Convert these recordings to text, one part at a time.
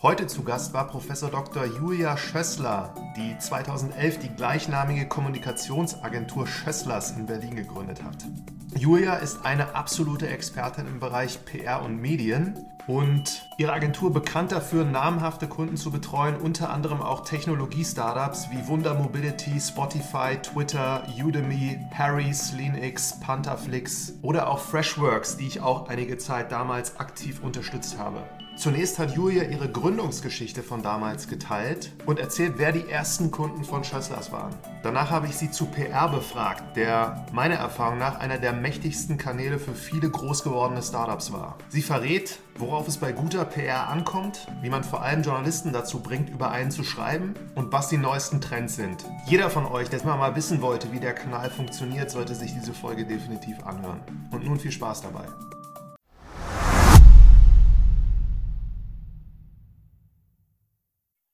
Heute zu Gast war Professor Dr. Julia Schössler, die 2011 die gleichnamige Kommunikationsagentur Schösslers in Berlin gegründet hat. Julia ist eine absolute Expertin im Bereich PR und Medien und ihre Agentur bekannt dafür, namhafte Kunden zu betreuen, unter anderem auch Technologie-Startups wie Wunder Mobility, Spotify, Twitter, Udemy, Harry's, LeanX, Pantherflix oder auch Freshworks, die ich auch einige Zeit damals aktiv unterstützt habe. Zunächst hat Julia ihre Gründungsgeschichte von damals geteilt und erzählt, wer die ersten Kunden von Schösslers waren. Danach habe ich sie zu PR befragt, der meiner Erfahrung nach einer der mächtigsten Kanäle für viele groß gewordene Startups war. Sie verrät, worauf es bei guter PR ankommt, wie man vor allem Journalisten dazu bringt, über einen zu schreiben und was die neuesten Trends sind. Jeder von euch, der mal wissen wollte, wie der Kanal funktioniert, sollte sich diese Folge definitiv anhören. Und nun viel Spaß dabei.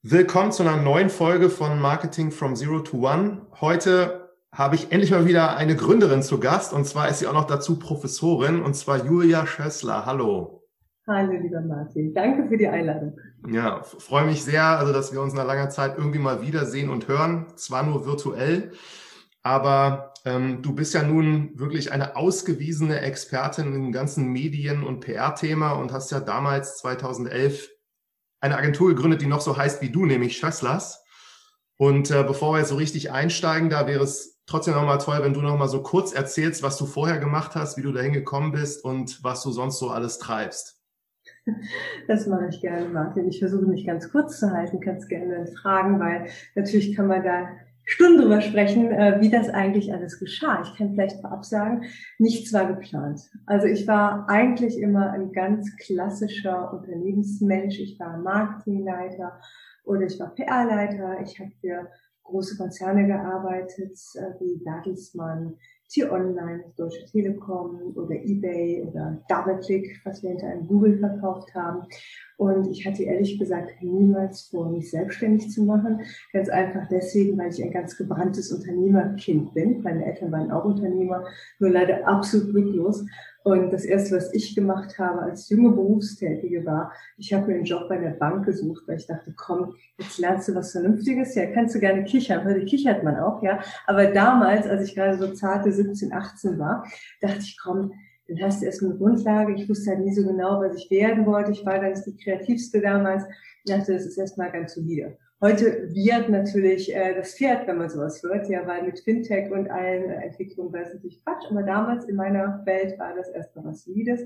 Willkommen zu einer neuen Folge von Marketing from Zero to One. Heute habe ich endlich mal wieder eine Gründerin zu Gast und zwar ist sie auch noch dazu Professorin und zwar Julia Schössler. Hallo. Hallo, lieber Martin. Danke für die Einladung. Ja, freue mich sehr, also dass wir uns nach langer Zeit irgendwie mal wiedersehen und hören. Zwar nur virtuell, aber ähm, du bist ja nun wirklich eine ausgewiesene Expertin im ganzen Medien- und PR-Thema und hast ja damals 2011 eine Agentur gegründet, die noch so heißt wie du, nämlich Schösslers. Und äh, bevor wir jetzt so richtig einsteigen, da wäre es trotzdem nochmal toll, wenn du nochmal so kurz erzählst, was du vorher gemacht hast, wie du dahin gekommen bist und was du sonst so alles treibst. Das mache ich gerne, Martin. Ich versuche mich ganz kurz zu halten, kannst gerne fragen, weil natürlich kann man da Stunden drüber sprechen, äh, wie das eigentlich alles geschah. Ich kann vielleicht vorab sagen, nichts war geplant. Also ich war eigentlich immer ein ganz klassischer Unternehmensmensch. Ich war Marketingleiter oder ich war PR-Leiter. Ich habe für große Konzerne gearbeitet, äh, wie Bertelsmann, T-Online, Deutsche Telekom oder eBay oder DoubleClick, was wir hinter einem Google verkauft haben. Und ich hatte ehrlich gesagt niemals vor, mich selbstständig zu machen. Ganz einfach deswegen, weil ich ein ganz gebranntes Unternehmerkind bin. Meine Eltern waren auch Unternehmer, nur leider absolut glücklos. Und das erste, was ich gemacht habe als junge Berufstätige war, ich habe mir einen Job bei der Bank gesucht, weil ich dachte, komm, jetzt lernst du was Vernünftiges. Ja, kannst du gerne kichern. Heute kichert man auch, ja. Aber damals, als ich gerade so zarte 17, 18 war, dachte ich, komm, dann hast du erstmal eine Grundlage. Ich wusste halt nie so genau, was ich werden wollte. Ich war ganz die kreativste damals. Ich dachte, das ist erstmal ganz solide. Heute wird natürlich äh, das Pferd, wenn man sowas hört, ja, weil mit Fintech und allen äh, Entwicklungen war es natürlich Quatsch, aber damals in meiner Welt war das erstmal was Solides.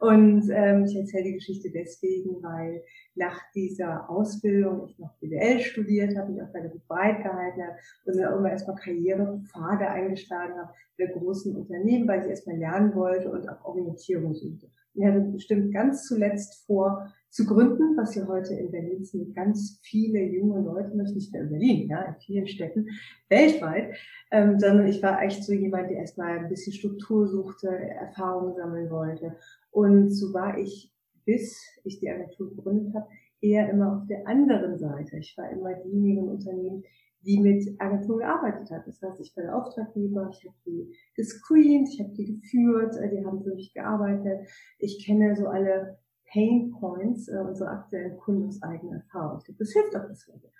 Und ähm, ich erzähle die Geschichte deswegen, weil nach dieser Ausbildung ich noch BWL studiert habe, mich auch relativ breit gehalten habe und dann immer erstmal Karrierepfade eingeschlagen habe bei großen Unternehmen, weil ich erstmal lernen wollte und auch Orientierung suchte. Ich hatte bestimmt ganz zuletzt vor, zu gründen, was ja heute in Berlin sind ganz viele junge Leute, nicht nur in Berlin, ja, in vielen Städten weltweit, ähm, sondern ich war echt so jemand, der erstmal ein bisschen Struktur suchte, Erfahrungen sammeln wollte. Und so war ich, bis ich die Agentur gegründet habe, eher immer auf der anderen Seite. Ich war immer diejenige im Unternehmen, die mit Agenturen gearbeitet hat. Das heißt, ich war der Auftraggeber, ich habe die gescreent, ich habe die geführt, äh, die haben für mich gearbeitet. Ich kenne so alle Pain Points äh, unserer aktuellen Kunden aus eigener Erfahrung. Das hilft auch bis heute.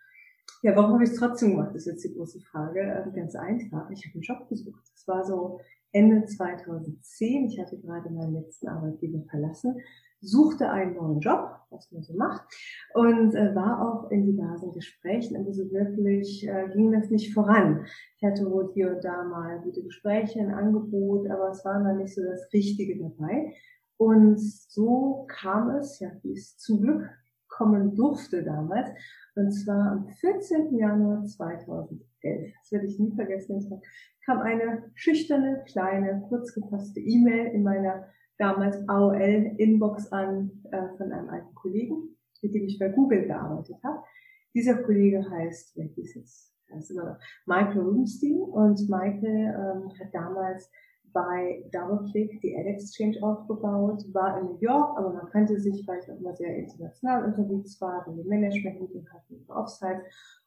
Ja, warum habe ich es trotzdem gemacht, ist jetzt die große Frage. Ähm, ganz einfach. Ich habe einen Job gesucht. Das war so Ende 2010. Ich hatte gerade meinen letzten Arbeitgeber verlassen, suchte einen neuen Job, was man so macht, und äh, war auch in diversen Gesprächen, aber so wirklich äh, ging das nicht voran. Ich hatte wohl hier und da mal gute Gespräche, ein Angebot, aber es war noch nicht so das Richtige dabei. Und so kam es, ja, wie es zum Glück kommen durfte damals, und zwar am 14. Januar 2011. Das werde ich nie vergessen. kam eine schüchterne, kleine, kurz gefasste E-Mail in meiner damals AOL-Inbox an äh, von einem alten Kollegen, mit dem ich bei Google gearbeitet habe. Dieser Kollege heißt, wer hieß jetzt? Heißt immer noch Michael Rubenstein und Michael ähm, hat damals bei DoubleClick die Ad Exchange aufgebaut, war in New York, aber man kannte sich, weil ich auch immer sehr international unterwegs war, und die Management-Meeting hatten, Offsite.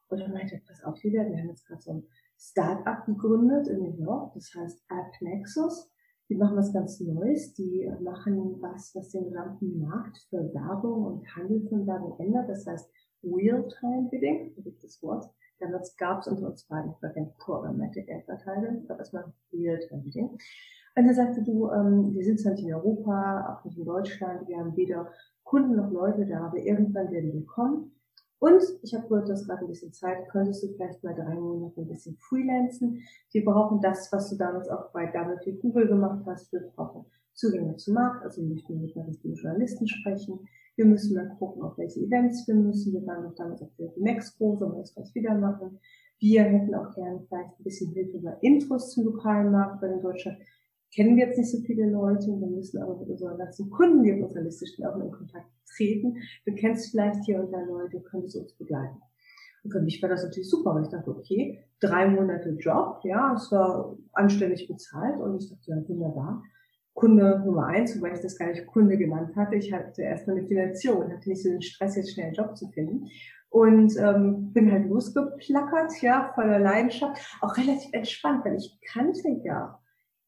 Und dann meinte, pass auf, wir haben jetzt gerade so ein Start-up gegründet in New York, das heißt App Nexus. Die machen was ganz Neues. Die machen was, was den gesamten Markt für Werbung und Handel von Werbung ändert. Das heißt Real-Time-Bidding, da gibt es Wort. Damals gab es unsere zweiten Backend Programmatic Advertising, aber erstmal Real-Time-Bidding. Und er sagte, du, ähm, wir sind zwar nicht in Europa, auch nicht in Deutschland, wir haben weder Kunden noch Leute da, aber irgendwann werden wir kommen. Und ich habe gehört, du hast gerade ein bisschen Zeit, könntest du vielleicht mal drei Monate ein bisschen freelancen. Wir brauchen das, was du damals auch bei Double Google gemacht hast. Wir brauchen Zugänge zum Markt, also wir möchten mit einer richtigen Journalisten sprechen. Wir müssen mal gucken, auf welche Events wir müssen. Wir waren noch damals auf der Mexiko, sollen wir das gleich wieder machen. Wir hätten auch gerne vielleicht ein bisschen Hilfe bei Intros zum lokalen Markt, weil in Deutschland kennen wir jetzt nicht so viele Leute. Wir müssen aber mit unseren ganzen Kunden, die auf unserer Liste stehen, auch in Kontakt treten. Du kennst vielleicht hier und da Leute, könntest uns begleiten. Und für mich war das natürlich super, weil ich dachte, okay, drei Monate Job, ja, es war anständig bezahlt und ich dachte, ja, wunderbar. Kunde Nummer eins, wobei ich das gar nicht Kunde genannt hatte. Ich hatte erstmal eine Finanzierung, hatte nicht so den Stress, jetzt schnell einen Job zu finden. Und ähm, bin halt losgeplackert, ja, voller Leidenschaft, auch relativ entspannt, weil ich kannte ja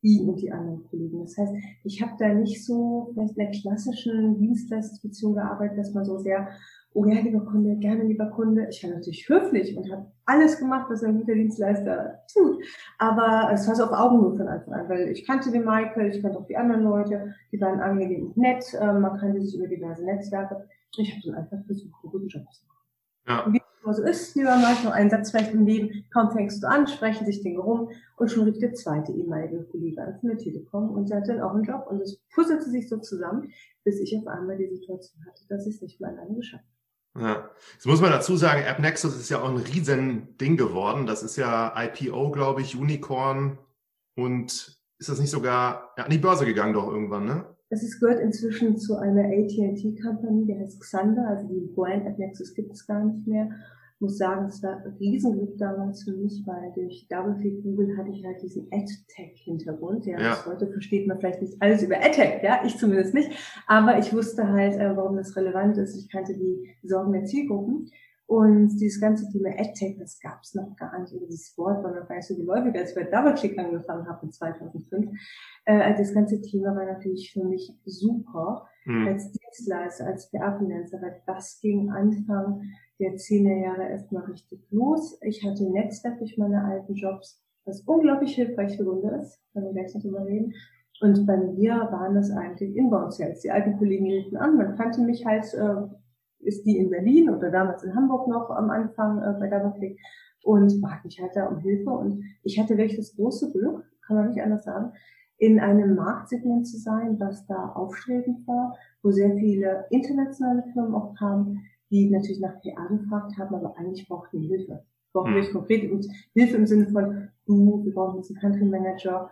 ihn und die anderen Kollegen. Das heißt, ich habe da nicht so vielleicht in der klassischen Dienstleistungsbeziehung gearbeitet, dass man so sehr, oh ja, lieber Kunde, gerne lieber Kunde. Ich war natürlich höflich und habe alles gemacht, was ein guter Dienstleister tut. Aber es war so auf Augenhöhe von Anfang an, weil ich kannte den Michael, ich kannte auch die anderen Leute, die waren angenehm und nett, ähm, man kannte sich über diverse Netzwerke. Ich habe dann einfach versucht, einen guten Job zu machen. Ja immer so ist, lieber Marc, noch einen Satz vielleicht im Leben, kaum fängst du an, sprechen sich Dinge rum und schon rief der zweite ehemalige Kollege an von der Telekom und sie hatte dann auch einen Job und es puzzelte sich so zusammen, bis ich auf einmal die Situation hatte, dass ich es nicht mehr alleine geschafft habe. Ja, jetzt muss man dazu sagen, AppNexus ist ja auch ein riesen Ding geworden. Das ist ja IPO, glaube ich, Unicorn und ist das nicht sogar ja, an die Börse gegangen doch irgendwann, ne? Es gehört inzwischen zu einer AT&T-Company, die heißt Xander, also die Brand App Nexus gibt es gar nicht mehr. Ich muss sagen, es war ein Riesenglück damals für mich, weil durch DoubleClick Google hatte ich halt diesen AdTech-Hintergrund. Ja, ja. heute versteht man vielleicht nicht alles über AdTech, ja, ich zumindest nicht. Aber ich wusste halt, äh, warum das relevant ist. Ich kannte die Sorgen der Zielgruppen. Und dieses ganze Thema AdTech, das gab es noch gar nicht. Und dieses Wort war noch gar nicht so geläufig, als ich bei DoubleClick angefangen habe in 2005. Äh, das ganze Thema war natürlich für mich super mhm. als Dienstleister, als PR-Finanzer, weil das ging Anfang der 10er Jahre erstmal richtig los. Ich hatte Netzwerk durch meine alten Jobs, was unglaublich hilfreich für Hunde ist, können wir gleich noch drüber reden. Und bei mir waren das eigentlich Inbound-Sales. Die alten Kollegen hielten an, man kannte mich halt äh, ist die in Berlin oder damals in Hamburg noch am Anfang äh, bei Doubleclick und bat mich halt da um Hilfe. Und ich hatte wirklich das große Glück, kann man nicht anders sagen, in einem Marktsegment zu sein, was da aufstrebend war, wo sehr viele internationale Firmen auch kamen, die natürlich nach PR gefragt haben, aber eigentlich brauchten die Hilfe. Brauchen wir mhm. konkret und Hilfe im Sinne von, du, wir brauchen jetzt einen Country Manager,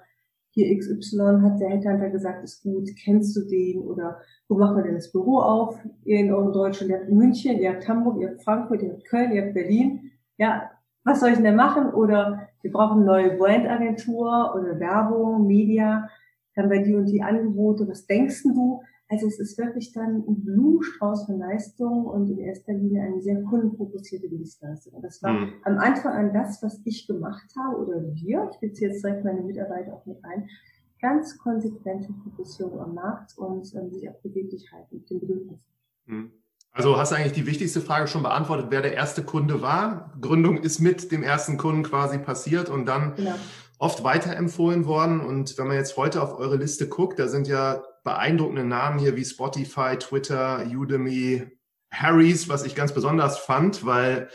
hier XY hat der Headhunter gesagt, ist gut, kennst du den oder wo machen wir denn das Büro auf? Ihr in eurem Deutschland, ihr habt München, ihr habt Hamburg, ihr habt Frankfurt, ihr habt Köln, ihr habt Berlin. Ja, was soll ich denn machen? Oder wir brauchen eine neue Brandagentur oder Werbung, Media, dann bei die und die Angebote, was denkst du? Also es ist wirklich dann ein Blumenstrauß von Leistungen und in erster Linie eine sehr kundenfokussierte Dienstleistung. Und das war mhm. am Anfang an das, was ich gemacht habe oder wir, ich beziehe jetzt direkt meine Mitarbeiter auch mit ein, ganz konsequente Fokussierung am Markt und ähm, sich auf Beweglichkeit mit den Bedürfnissen. Mhm. Also hast du eigentlich die wichtigste Frage schon beantwortet, wer der erste Kunde war. Gründung ist mit dem ersten Kunden quasi passiert und dann genau. oft weiterempfohlen worden. Und wenn man jetzt heute auf eure Liste guckt, da sind ja beeindruckende Namen hier wie Spotify, Twitter, Udemy, Harrys, was ich ganz besonders fand, weil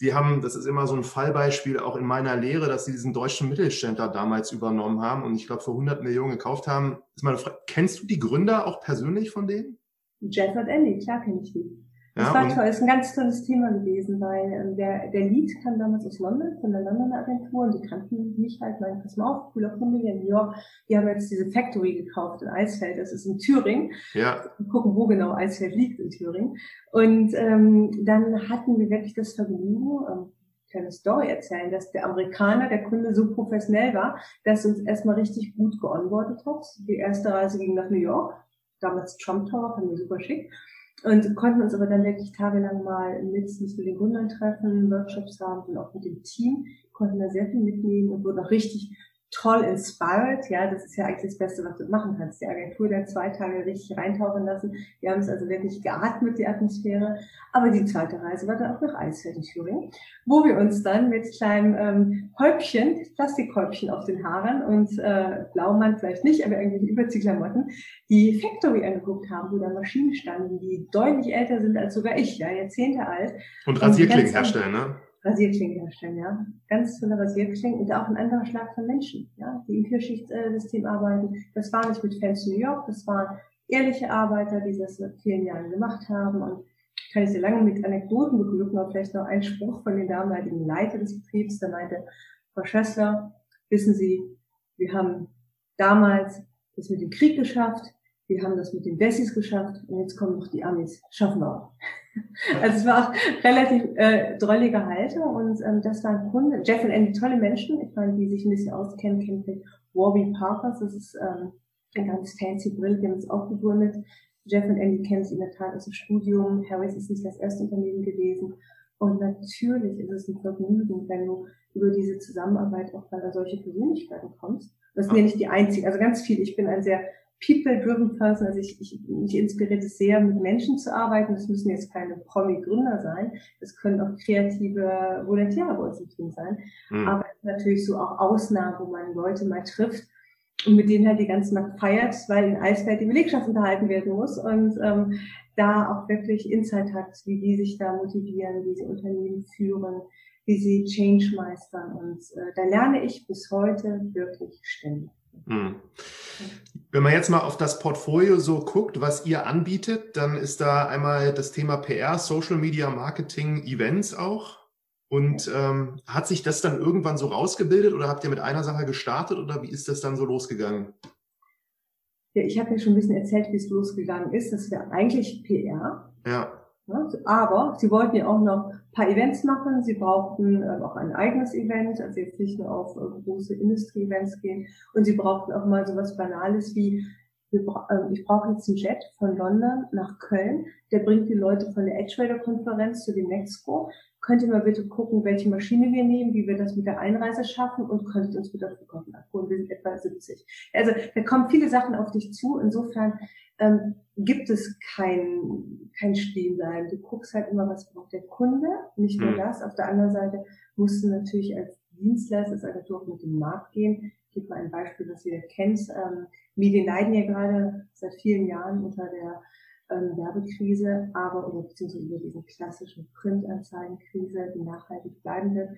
die haben, das ist immer so ein Fallbeispiel auch in meiner Lehre, dass sie diesen deutschen Mittelständler damals übernommen haben und ich glaube für 100 Millionen gekauft haben. Ist meine Frage, kennst du die Gründer auch persönlich von denen? Jeff und Andy, klar kenne ich die. Das ja, war toll, das ist ein ganz tolles Thema gewesen, weil ähm, der, der Lead kam damals aus London, von der Londoner Agentur, und die kannten mich halt, mein pass mal auf, cooler Kunde hier in New York, die haben jetzt diese Factory gekauft in Eisfeld, das ist in Thüringen. Ja. Wir gucken, wo genau Eisfeld liegt in Thüringen. Und ähm, dann hatten wir wirklich das Vergnügen, ähm, kleine Story erzählen, dass der Amerikaner, der Kunde so professionell war, dass uns erstmal richtig gut geonboardet hat. Die erste Reise ging nach New York, damals Trump Tower, fand wir super schick. Und konnten uns aber dann wirklich tagelang mal mit, mit den Gründern treffen, Workshops haben und auch mit dem Team, konnten da sehr viel mitnehmen und wurden auch richtig toll inspired. Ja, das ist ja eigentlich das Beste, was du machen kannst. Die Agentur dann zwei Tage richtig reintauchen lassen. Wir haben es also wirklich geatmet, die Atmosphäre. Aber die zweite Reise war dann auch nach Eisfeld in Thüringen, wo wir uns dann mit kleinem ähm, Häubchen, Plastikhäubchen auf den Haaren und äh, Blaumann vielleicht nicht, aber irgendwie Überziehklamotten, die Factory angeguckt haben, wo da Maschinen standen, die deutlich älter sind als sogar ich, ja, Jahrzehnte alt. Und Rasierklingen herstellen, ne? Rasierklingen herstellen, ja. Ganz tolle Rasierklingen und auch ein anderer Schlag von Menschen, ja, die im Vierschichtsystem arbeiten. Das war nicht mit Fans New York, das waren ehrliche Arbeiter, die das seit vielen Jahren gemacht haben und kann ich sehr lange mit Anekdoten beglücken, aber vielleicht noch ein Spruch von den damaligen Leiter des Betriebs, der meinte, Frau Schössler, wissen Sie, wir haben damals das mit dem Krieg geschafft, wir haben das mit den Wessis geschafft und jetzt kommen noch die Amis. Schaffen wir auch. Also es war auch relativ äh, drollige Halter und ähm, das war ein Kunde. Jeff und Andy, tolle Menschen. Ich meine, die sich ein bisschen auskennen, kennen vielleicht Warby Parkers. Das ist ähm, ein ganz fancy Brill, die haben es auch gegründet. Jeff und Andy kennen sich in der Tat aus dem Studium. Harris ist nicht das erste Unternehmen gewesen. Und natürlich ist es ein Vergnügen, wenn du über diese Zusammenarbeit auch bei solche Persönlichkeiten kommst. Das sind ja nicht die einzigen, also ganz viel. Ich bin ein sehr people-driven Person. Also ich, ich, mich inspiriert es sehr, mit Menschen zu arbeiten. Das müssen jetzt keine Promi-Gründer sein. Das können auch kreative Volontäre bei uns im Team sein. Mhm. Aber natürlich so auch Ausnahmen, wo man Leute mal trifft und mit denen halt die ganze Nacht feiert, weil in Eisfeld die Belegschaft unterhalten werden muss und ähm, da auch wirklich Insight hat, wie die sich da motivieren, wie sie Unternehmen führen, wie sie Change meistern. Und äh, da lerne ich bis heute wirklich ständig. Mhm. Wenn man jetzt mal auf das Portfolio so guckt, was ihr anbietet, dann ist da einmal das Thema PR, Social Media, Marketing, Events auch. Und ähm, hat sich das dann irgendwann so rausgebildet oder habt ihr mit einer Sache gestartet oder wie ist das dann so losgegangen? Ja, ich habe ja schon ein bisschen erzählt, wie es losgegangen ist. Das wäre eigentlich PR. Ja. Aber sie wollten ja auch noch ein paar Events machen. Sie brauchten äh, auch ein eigenes Event, also jetzt nicht nur auf äh, große Industrie-Events gehen. Und sie brauchten auch mal so was Banales wie, bra äh, ich brauche jetzt einen Jet von London nach Köln. Der bringt die Leute von der Edgewader-Konferenz zu dem Nexco könnt ihr mal bitte gucken, welche Maschine wir nehmen, wie wir das mit der Einreise schaffen und könntet uns bitte auf Flughafen abholen. Wir sind etwa 70. Also da kommen viele Sachen auf dich zu. Insofern ähm, gibt es kein, kein Stehenbleiben. Du guckst halt immer, was braucht der Kunde, nicht nur mhm. das. Auf der anderen Seite musst du natürlich als Dienstleister, als Agentur auch mit dem Markt gehen. Ich gebe mal ein Beispiel, das ihr kennt. Ähm, Medien leiden ja gerade seit vielen Jahren unter der ähm, Werbekrise, aber oder beziehungsweise über diese klassischen Printanzeigenkrise, die nachhaltig bleiben wird.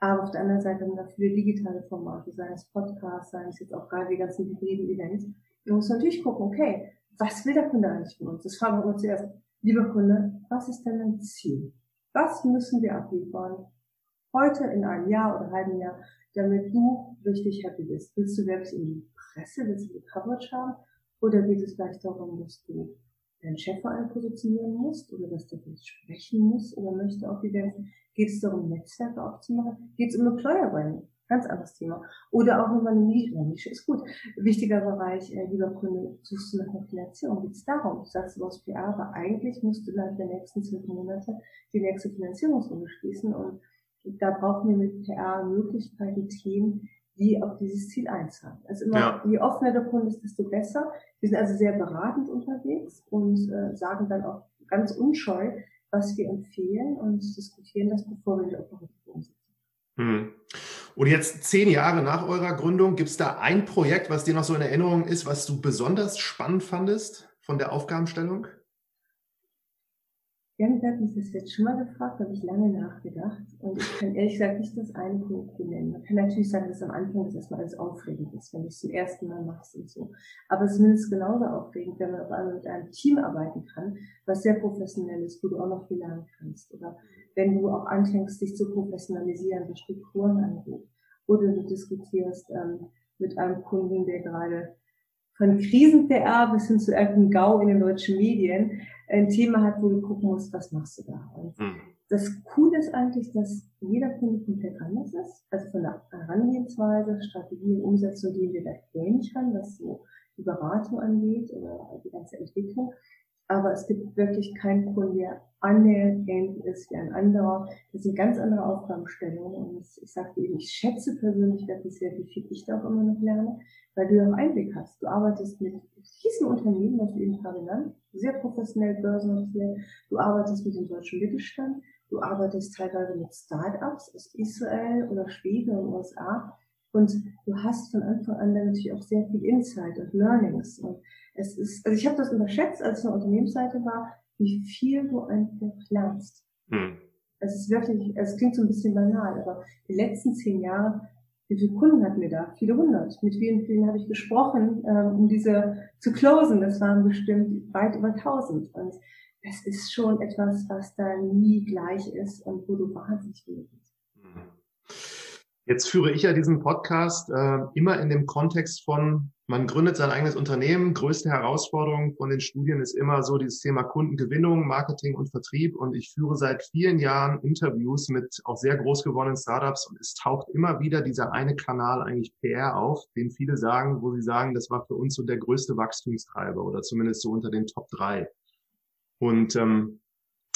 Aber auf der anderen Seite haben wir viele digitale Formate, seien es Podcasts, seien es jetzt auch gerade die ganzen hybriden Events. Du musst natürlich gucken, okay, was will der Kunde eigentlich von uns? Das fragen wir uns zuerst. Lieber Kunde, was ist denn dein Ziel? Was müssen wir abliefern? Heute in einem Jahr oder halben Jahr, damit du richtig happy bist. Willst du wirklich in die Presse, willst du die Coverage haben? Oder geht es vielleicht darum, dass du deinen Chef vor allem positionieren musst oder dass du vielleicht sprechen musst oder möchte die Denken, geht es darum, Netzwerke aufzumachen? Geht es um Employer Branding? Ganz anderes Thema. Oder auch nochmal eine Nische. Eine Nische ist gut. Wichtiger Bereich, äh, lieber Kunde, suchst du nach einer Finanzierung? Geht es darum? Du sagst, du brauchst PR, aber eigentlich musst du innerhalb der nächsten zwölf Monate die nächste Finanzierungsrunde schließen und da brauchen wir mit PR Möglichkeiten, Themen, die auf dieses Ziel einzahlen. Also immer, ja. je offener der Kunde ist, desto besser. Wir sind also sehr beratend unterwegs und äh, sagen dann auch ganz unscheu, was wir empfehlen und diskutieren das, bevor wir die Operative umsetzen. Hm. Und jetzt zehn Jahre nach eurer Gründung, gibt es da ein Projekt, was dir noch so in Erinnerung ist, was du besonders spannend fandest von der Aufgabenstellung? Jan hat mich das jetzt schon mal gefragt, habe ich lange nachgedacht. Und ich kann ehrlich gesagt nicht das eine Projekt benennen. Man kann natürlich sagen, dass am Anfang das erstmal alles aufregend ist, wenn du es zum ersten Mal machst und so. Aber es ist mindestens genauso aufregend, wenn man auf einmal mit einem Team arbeiten kann, was sehr professionell ist, wo du auch noch viel lernen kannst. Oder wenn du auch anfängst, dich zu professionalisieren, was Strukturen angeht. Oder du diskutierst ähm, mit einem Kunden, der gerade von Krisen-PR bis hin zu irgendeinem GAU in den deutschen Medien ein Thema hat, wo du gucken musst, was machst du da? Und mhm. das Coole ist eigentlich, dass jeder Kunde komplett anders ist. Also von der Herangehensweise, Strategie und Umsetzung gehen wir da ähnlich ran, was so die Beratung angeht oder die ganze Entwicklung. Aber es gibt wirklich keinen Kunden, der annähernd ist wie ein anderer. Das sind ganz andere Aufgabenstellungen. Und ich sagte eben, ich schätze persönlich wirklich sehr, wie viel ich da auch immer noch lerne, weil du ja auch Einblick hast. Du arbeitest mit diesen Unternehmen, was du eben gerade genannt, sehr professionell börsennotiert. Du arbeitest mit dem deutschen Mittelstand. Du arbeitest teilweise mit Start-ups aus Israel oder Schweden und USA. Und du hast von Anfang an natürlich auch sehr viel Insight und Learnings. Und es ist, also ich habe das unterschätzt, als ich auf der Unternehmensseite war, wie viel du einfach lernst. Hm. Es ist wirklich, es klingt so ein bisschen banal, aber die letzten zehn Jahre, wie viele Kunden hatten wir da? Viele hundert. Mit vielen, vielen habe ich gesprochen, ähm, um diese zu closen. Das waren bestimmt weit über tausend. Und es ist schon etwas, was da nie gleich ist und wo du wahnsinnig viel bist. Jetzt führe ich ja diesen Podcast äh, immer in dem Kontext von, man gründet sein eigenes Unternehmen. Größte Herausforderung von den Studien ist immer so dieses Thema Kundengewinnung, Marketing und Vertrieb. Und ich führe seit vielen Jahren Interviews mit auch sehr groß gewonnenen Startups und es taucht immer wieder dieser eine Kanal eigentlich PR auf, den viele sagen, wo sie sagen, das war für uns so der größte Wachstumstreiber oder zumindest so unter den Top drei. Und ähm,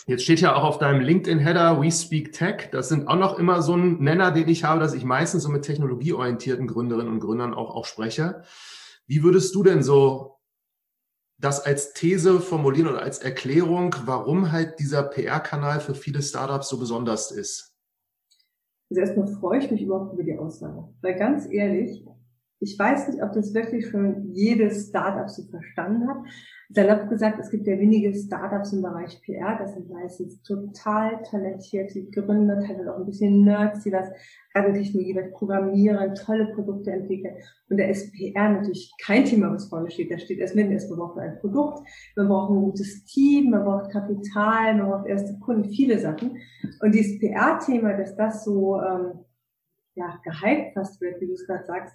Jetzt steht ja auch auf deinem LinkedIn-Header We Speak Tech. Das sind auch noch immer so ein Nenner, den ich habe, dass ich meistens so mit technologieorientierten Gründerinnen und Gründern auch, auch spreche. Wie würdest du denn so das als These formulieren oder als Erklärung, warum halt dieser PR-Kanal für viele Startups so besonders ist? Also erstmal freue ich mich überhaupt über die Aussage. Weil ganz ehrlich, ich weiß nicht, ob das wirklich schon jedes Startup so verstanden hat salopp gesagt, es gibt ja wenige Startups im Bereich PR, das sind meistens total talentierte Gründer, teilweise auch ein bisschen Nerds, die was Radiotechnologie, was programmieren, tolle Produkte entwickeln. Und da ist PR natürlich kein Thema, was vorne steht. Da steht erst mindestens, wir brauchen ein Produkt, wir brauchen ein gutes Team, man braucht Kapital, man braucht erste Kunden, viele Sachen. Und dieses PR-Thema, dass das so ähm, ja, gehypt fast wird, wie du es gerade sagst,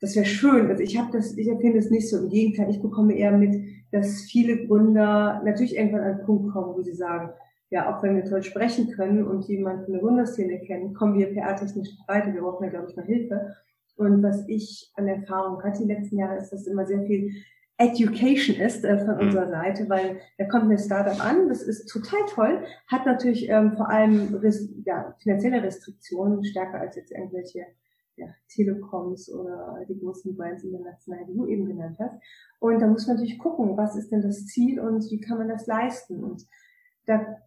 das wäre schön. Also ich habe das, ich empfinde es nicht so. Im Gegenteil, ich bekomme eher mit, dass viele Gründer natürlich irgendwann an einen Punkt kommen, wo sie sagen, ja, auch wenn wir toll sprechen können und jemanden von der Gründerszene kennen, kommen wir PR-technisch weiter. Wir brauchen ja, glaube ich, mal Hilfe. Und was ich an Erfahrung hatte die letzten Jahre, ist, dass immer sehr viel Education ist äh, von mhm. unserer Seite, weil da kommt ein Startup an, das ist total toll, hat natürlich ähm, vor allem ja, finanzielle Restriktionen, stärker als jetzt irgendwelche ja, Telekoms oder die großen Brands international, die du eben genannt hast. Und da muss man natürlich gucken, was ist denn das Ziel und wie kann man das leisten. Und da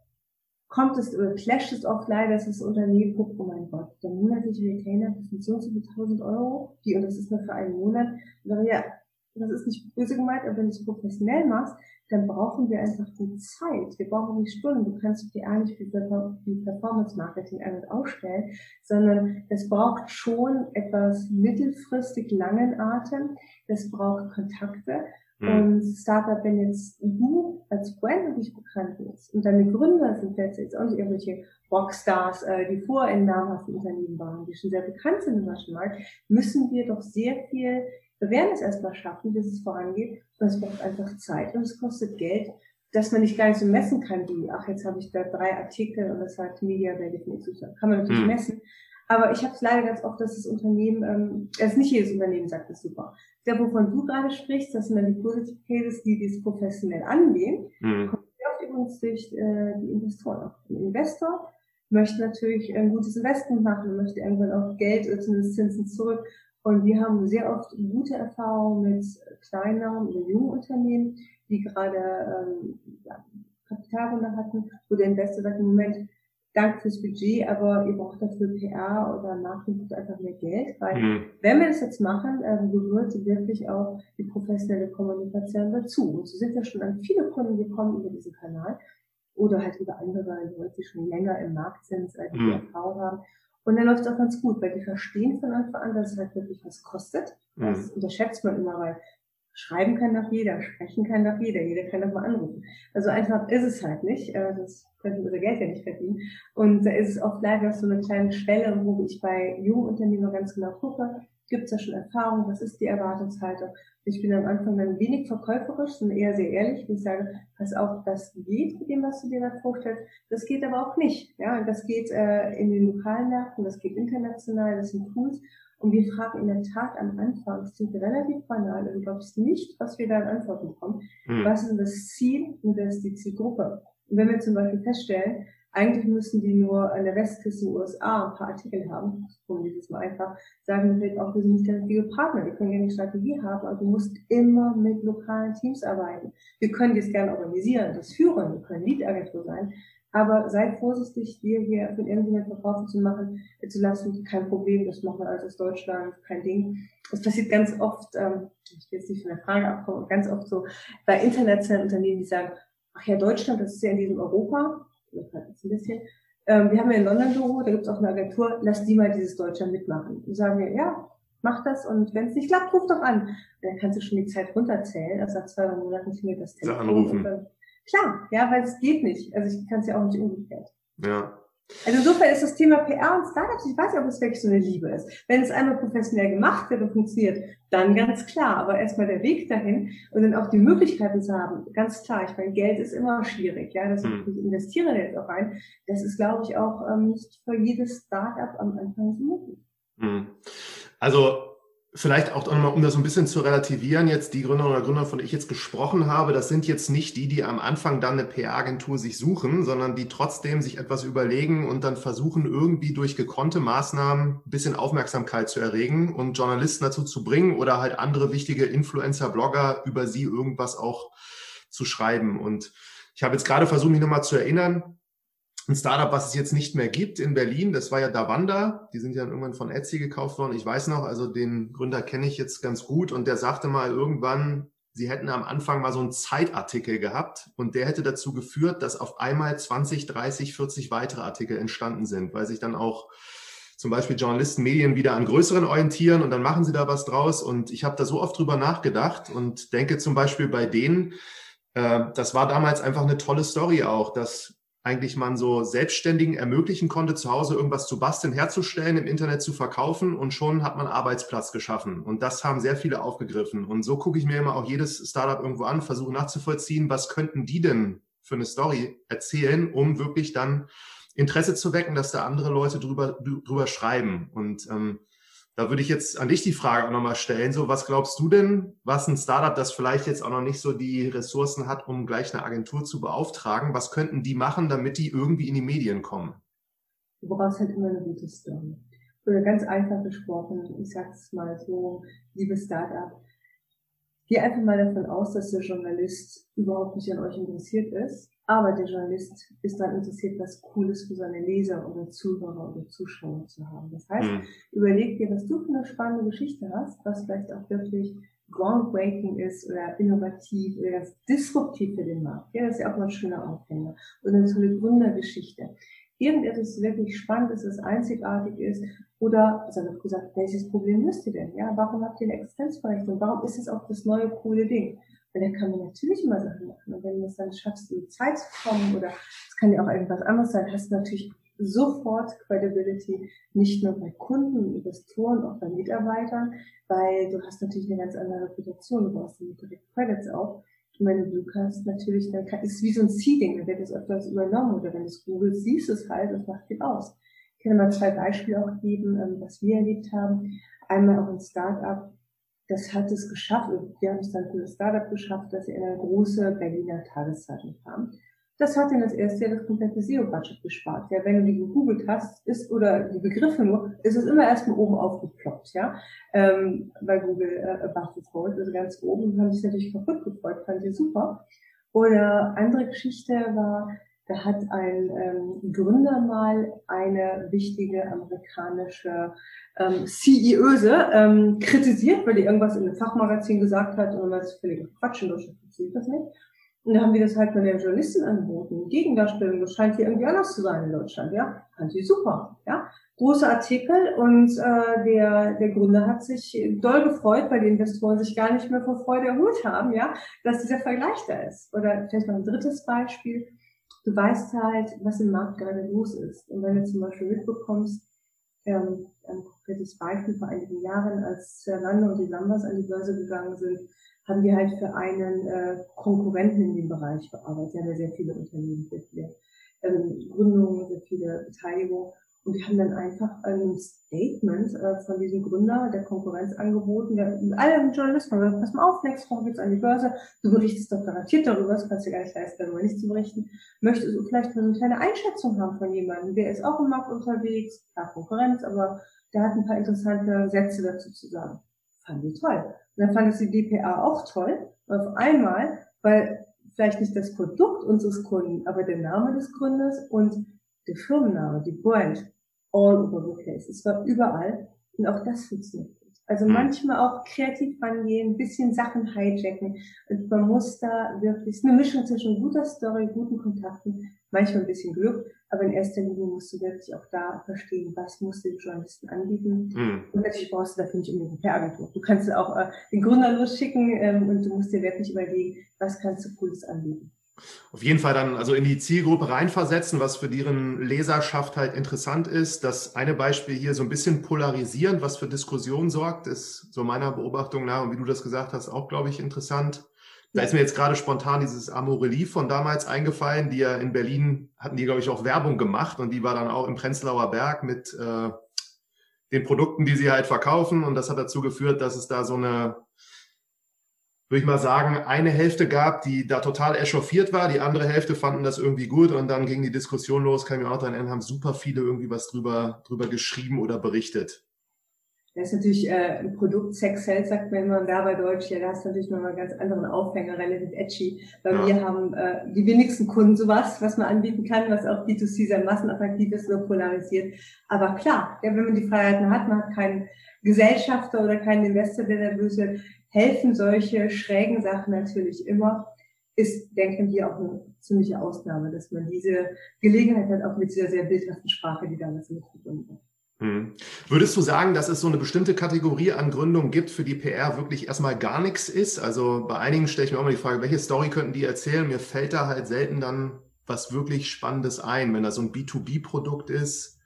kommt es oder clasht es oft leider, dass das Unternehmen guckt, oh mein Gott, der monatliche Retainer, sind so und so viele tausend Euro, die, und das ist nur für einen Monat. Und ja, das ist nicht böse gemeint, aber wenn du es professionell machst, dann brauchen wir einfach die Zeit. Wir brauchen die Stunden. Du kannst PR nicht wie Performance Marketing ein- und ausstellen, sondern es braucht schon etwas mittelfristig langen Atem. Das braucht Kontakte. Mhm. Und Startup, wenn jetzt du als Brand wirklich bekannt bist und deine Gründer sind jetzt auch nicht irgendwelche Rockstars, äh, die vor in namhaften Unternehmen waren, die schon sehr bekannt sind im Markt, müssen wir doch sehr viel wir werden es erstmal schaffen, bis es vorangeht. Und es braucht einfach Zeit und es kostet Geld, dass man nicht gar nicht so messen kann, wie, ach, jetzt habe ich da drei Artikel und das sagt Media Value von Zustand. Kann man natürlich mhm. messen. Aber ich habe es leider ganz oft, dass das Unternehmen, ähm, also nicht jedes Unternehmen sagt das super. Der, wovon du gerade sprichst, das sind dann die Positive Cases, die dies professionell angehen, mhm. kommt sehr oft übrigens durch äh, die Investoren. Ein Investor möchte natürlich ein gutes Investment machen, möchte irgendwann auch Geld, oder zumindest Zinsen zurück und wir haben sehr oft gute Erfahrungen mit kleineren oder jungen Unternehmen, die gerade ähm, ja, Kapitalrunde hatten, wo der Investor sagt, im Moment, danke fürs Budget, aber ihr braucht dafür PR oder Marketing einfach mehr Geld, weil mhm. wenn wir das jetzt machen, ähm, gehört wirklich auch die professionelle Kommunikation dazu. Und so sind wir schon an viele Kunden gekommen über diesen Kanal oder halt über andere Leute, die schon länger im Markt sind, die mhm. Erfahrung haben und dann läuft es auch ganz gut, weil die verstehen von Anfang an, dass es halt wirklich was kostet. Das mhm. unterschätzt man immer, weil schreiben kann doch jeder, sprechen kann doch jeder, jeder kann doch mal anrufen. Also einfach ist es halt nicht. Äh, das können wir unser Geld ja nicht verdienen. Und da ist es oft leider so eine kleine Schwelle, wo ich bei jungen Unternehmern ganz genau gucke, gibt es da schon Erfahrung, was ist die Erwartungshaltung. Ich bin am Anfang dann wenig verkäuferisch, sondern eher sehr ehrlich, wie ich sage, pass auf, das geht mit dem, was du dir da vorstellst, das geht aber auch nicht. Ja, und das geht äh, in den lokalen Märkten, das geht international, das sind Tools. Und wir fragen in der Tat am Anfang, es klingt relativ banal, und du glaubst nicht, was wir da an Antworten bekommen. Hm. Was ist das Ziel und wer ist die Zielgruppe? Und wenn wir zum Beispiel feststellen, eigentlich müssen die nur an der Westküste USA ein paar Artikel haben, um dieses Mal einfach, sagen wir auch, wir sind nicht der richtige Partner, wir können gerne eine Strategie haben, aber du musst immer mit lokalen Teams arbeiten. Wir können das gerne organisieren, das führen, wir können Lead-Agentur sein, aber sei vorsichtig, dir hier von irgendjemandem verkaufen zu machen, äh, zu lassen, kein Problem, das machen wir alles aus Deutschland, kein Ding. Das passiert ganz oft, ähm, ich will jetzt nicht von der Frage abkommen, ganz oft so bei internationalen Unternehmen, die sagen, ach ja, Deutschland, das ist ja in diesem Europa, ein bisschen, ähm, wir haben ja ein London-Büro, da gibt es auch eine Agentur, lass die mal dieses Deutschland mitmachen. Und sagen wir, ja, mach das und wenn es nicht klappt, ruf doch an. Und dann kannst du schon die Zeit runterzählen, also nach zwei Monaten klingelt das Telefon. Anrufen. Dann, klar, ja, weil es geht nicht. Also ich kann es ja auch nicht umgekehrt. Ja. Also insofern ist das Thema PR und Startups, ich weiß nicht, ob es wirklich so eine Liebe ist. Wenn es einmal professionell gemacht wird und funktioniert, dann ganz klar. Aber erstmal der Weg dahin und dann auch die Möglichkeiten zu haben, ganz klar. Ich meine, Geld ist immer schwierig. Ja, das hm. ich investiere jetzt auch rein. Das ist, glaube ich, auch ähm, nicht für jedes Startup am Anfang so möglich. Hm. Also Vielleicht auch nochmal, um das so ein bisschen zu relativieren, jetzt die Gründer oder Gründer, von denen ich jetzt gesprochen habe, das sind jetzt nicht die, die am Anfang dann eine PR-Agentur sich suchen, sondern die trotzdem sich etwas überlegen und dann versuchen, irgendwie durch gekonnte Maßnahmen ein bisschen Aufmerksamkeit zu erregen und Journalisten dazu zu bringen oder halt andere wichtige Influencer, Blogger über sie irgendwas auch zu schreiben. Und ich habe jetzt gerade versucht, mich nochmal zu erinnern, ein Startup, was es jetzt nicht mehr gibt in Berlin, das war ja Davanda. Die sind ja irgendwann von Etsy gekauft worden. Ich weiß noch, also den Gründer kenne ich jetzt ganz gut und der sagte mal irgendwann, sie hätten am Anfang mal so einen Zeitartikel gehabt und der hätte dazu geführt, dass auf einmal 20, 30, 40 weitere Artikel entstanden sind, weil sich dann auch zum Beispiel Journalisten, Medien wieder an größeren orientieren und dann machen sie da was draus. Und ich habe da so oft drüber nachgedacht und denke zum Beispiel bei denen, äh, das war damals einfach eine tolle Story auch, dass eigentlich man so Selbstständigen ermöglichen konnte, zu Hause irgendwas zu basteln, herzustellen, im Internet zu verkaufen und schon hat man Arbeitsplatz geschaffen. Und das haben sehr viele aufgegriffen. Und so gucke ich mir immer auch jedes Startup irgendwo an, versuche nachzuvollziehen, was könnten die denn für eine Story erzählen, um wirklich dann Interesse zu wecken, dass da andere Leute drüber, drüber schreiben. Und ähm, da würde ich jetzt an dich die Frage auch nochmal stellen. So, was glaubst du denn, was ein Startup, das vielleicht jetzt auch noch nicht so die Ressourcen hat, um gleich eine Agentur zu beauftragen, was könnten die machen, damit die irgendwie in die Medien kommen? Du brauchst halt immer eine gute Story. Oder ganz einfach gesprochen, ich sag's mal so, liebes Startup, geh einfach mal davon aus, dass der Journalist überhaupt nicht an euch interessiert ist aber der Journalist ist dann interessiert, was Cooles für seine Leser oder Zuhörer oder Zuschauer zu haben. Das heißt, mhm. überleg dir, was du für eine spannende Geschichte hast, was vielleicht auch wirklich groundbreaking ist oder innovativ oder ganz disruptiv für den Markt. Ja, das ist ja auch mal ein schöner Aufhänger. Oder eine tolle Gründergeschichte. Irgendetwas wirklich spannend ist, das einzigartig ist. Oder, also wird gesagt, welches Problem müsst ihr denn? Ja, warum habt ihr eine Existenzberechtigung? Warum ist es auch das neue coole Ding? Und dann kann man natürlich immer Sachen machen. Und wenn du es dann schaffst, in die Zeit zu kommen, oder es kann ja auch irgendwas anderes sein, hast du natürlich sofort Credibility, nicht nur bei Kunden, Investoren, auch bei Mitarbeitern, weil du hast natürlich eine ganz andere Reputation, du brauchst die direkt Credits auch. Und wenn du Glück hast, natürlich, dann kann, ist wie so ein Seeding, dann wird es öfters übernommen, oder wenn du es googelst, siehst es halt, das macht viel aus. Ich kann mal zwei Beispiele auch geben, ähm, was wir erlebt haben. Einmal auch ein Startup, das hat es geschafft, wir haben es dann für das Startup geschafft, dass sie in eine große Berliner Tageszeitung kam. Das hat ihnen das erste Jahr das komplette SEO-Budget gespart. Ja, wenn du die gegoogelt hast, ist, oder die Begriffe nur, ist es immer erstmal oben aufgeploppt, ja, ähm, bei Google äh, the Fold, also ganz oben, und haben sich natürlich kaputt gefreut, fand ich super. Oder andere Geschichte war, da hat ein ähm, Gründer mal eine wichtige amerikanische ähm, CEOse ähm, kritisiert, weil die irgendwas in einem Fachmagazin gesagt hat und man ist völlig Quatsch, in Deutschland funktioniert das nicht. Und dann haben wir das halt bei der Journalistin angeboten. Gegendarstellung, das scheint hier irgendwie anders zu sein in Deutschland, ja. Fand sie super, ja. Großer Artikel und äh, der, der Gründer hat sich doll gefreut, weil die Investoren sich gar nicht mehr vor Freude erholt haben, ja, dass dieser Vergleich da ist. Oder vielleicht noch ein drittes Beispiel du weißt halt, was im Markt gerade los ist. Und wenn du zum Beispiel mitbekommst, ähm, ein konkretes Beispiel vor einigen Jahren, als Zalando und die Lambas an die Börse gegangen sind, haben wir halt für einen äh, Konkurrenten in dem Bereich gearbeitet. Ja sehr viele Unternehmen, sehr viele ähm, Gründungen, sehr viele Beteiligungen. Und haben dann einfach ein Statement äh, von diesem Gründer der Konkurrenz angeboten, der allen Journalisten gesagt, pass mal auf, nächste Woche geht's an die Börse, du berichtest doch garantiert darüber, das kannst du gar nicht leisten, darüber nicht zu berichten. Möchtest du vielleicht mal so eine kleine Einschätzung haben von jemandem, der ist auch im Markt unterwegs, klar Konkurrenz, aber der hat ein paar interessante Sätze dazu zu sagen. Fanden die toll. Und dann fand es die DPA auch toll. Auf einmal, weil vielleicht nicht das Produkt unseres Kunden, aber der Name des Gründers und der Firmenname, die Brand, all over the place. Es war überall und auch das funktioniert gut. Also mhm. manchmal auch kreativ rangehen, ein bisschen Sachen hijacken und man muss da wirklich, eine Mischung zwischen guter Story, guten Kontakten, manchmal ein bisschen Glück, aber in erster Linie musst du wirklich auch da verstehen, was musst du den Journalisten anbieten. Mhm. Und natürlich brauchst du dafür nicht unbedingt eine PR-Agentur. Du kannst auch äh, den Gründer losschicken ähm, und du musst dir wirklich überlegen, was kannst du Cooles anbieten auf jeden Fall dann also in die Zielgruppe reinversetzen, was für deren Leserschaft halt interessant ist. Das eine Beispiel hier so ein bisschen polarisierend, was für Diskussionen sorgt, ist so meiner Beobachtung nach und wie du das gesagt hast, auch, glaube ich, interessant. Da ist mir jetzt gerade spontan dieses Amorelie von damals eingefallen, die ja in Berlin hatten die, glaube ich, auch Werbung gemacht und die war dann auch im Prenzlauer Berg mit äh, den Produkten, die sie halt verkaufen und das hat dazu geführt, dass es da so eine würde ich mal sagen, eine Hälfte gab, die da total echauffiert war, die andere Hälfte fanden das irgendwie gut und dann ging die Diskussion los, kann ich mir auch dran erinnern, haben super viele irgendwie was drüber, drüber geschrieben oder berichtet. Das ist natürlich äh, ein Produkt, Sex Sales sagt man immer da bei Deutsch, ja, da hast du natürlich nochmal ganz anderen Aufhänger, relativ edgy. Weil ja. wir haben äh, die wenigsten Kunden sowas, was man anbieten kann, was auch B2C sehr massenattraktiv ist, nur polarisiert. Aber klar, ja, wenn man die Freiheiten hat, man hat keinen Gesellschafter oder keinen Investor, der nervös wird, helfen solche schrägen Sachen natürlich immer. Ist, denken wir, auch eine ziemliche Ausnahme, dass man diese Gelegenheit hat, auch mit dieser sehr bildhaften Sprache, die damals mit verbunden war. Hm. Würdest du sagen, dass es so eine bestimmte Kategorie an Gründungen gibt, für die PR wirklich erstmal gar nichts ist? Also bei einigen stelle ich mir auch mal die Frage, welche Story könnten die erzählen? Mir fällt da halt selten dann was wirklich Spannendes ein, wenn da so ein B2B-Produkt ist.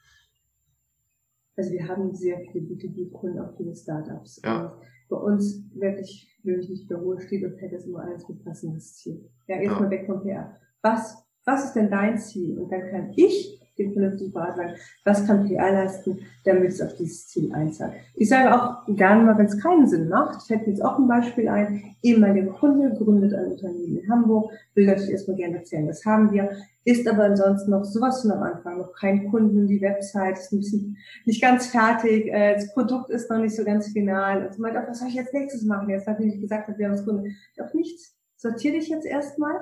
Also wir haben sehr viele B2B-Kunden, auch viele Startups. Ja bei uns wirklich, ich nicht wiederholen, steht und fällt das immer alles mit passendes Ziel. Ja, erstmal ja. weg vom PR. Was, was ist denn dein Ziel? Und dann kann ich den vernünftigen Berater was kann PR leisten, damit es auf dieses Ziel einzahlt. Ich sage auch gerne mal, wenn es keinen Sinn macht, fällt mir jetzt auch ein Beispiel ein, ehemaliger Kunde gründet ein Unternehmen in Hamburg, will natürlich erstmal gerne erzählen, das haben wir, ist aber ansonsten noch sowas von am Anfang, noch kein Kunden, die Website ist ein bisschen nicht ganz fertig, äh, das Produkt ist noch nicht so ganz final und so weiter, was soll ich jetzt nächstes machen? Jetzt nachdem ich gesagt wir haben das Kunde, doch nichts. Sortiere dich jetzt erstmal,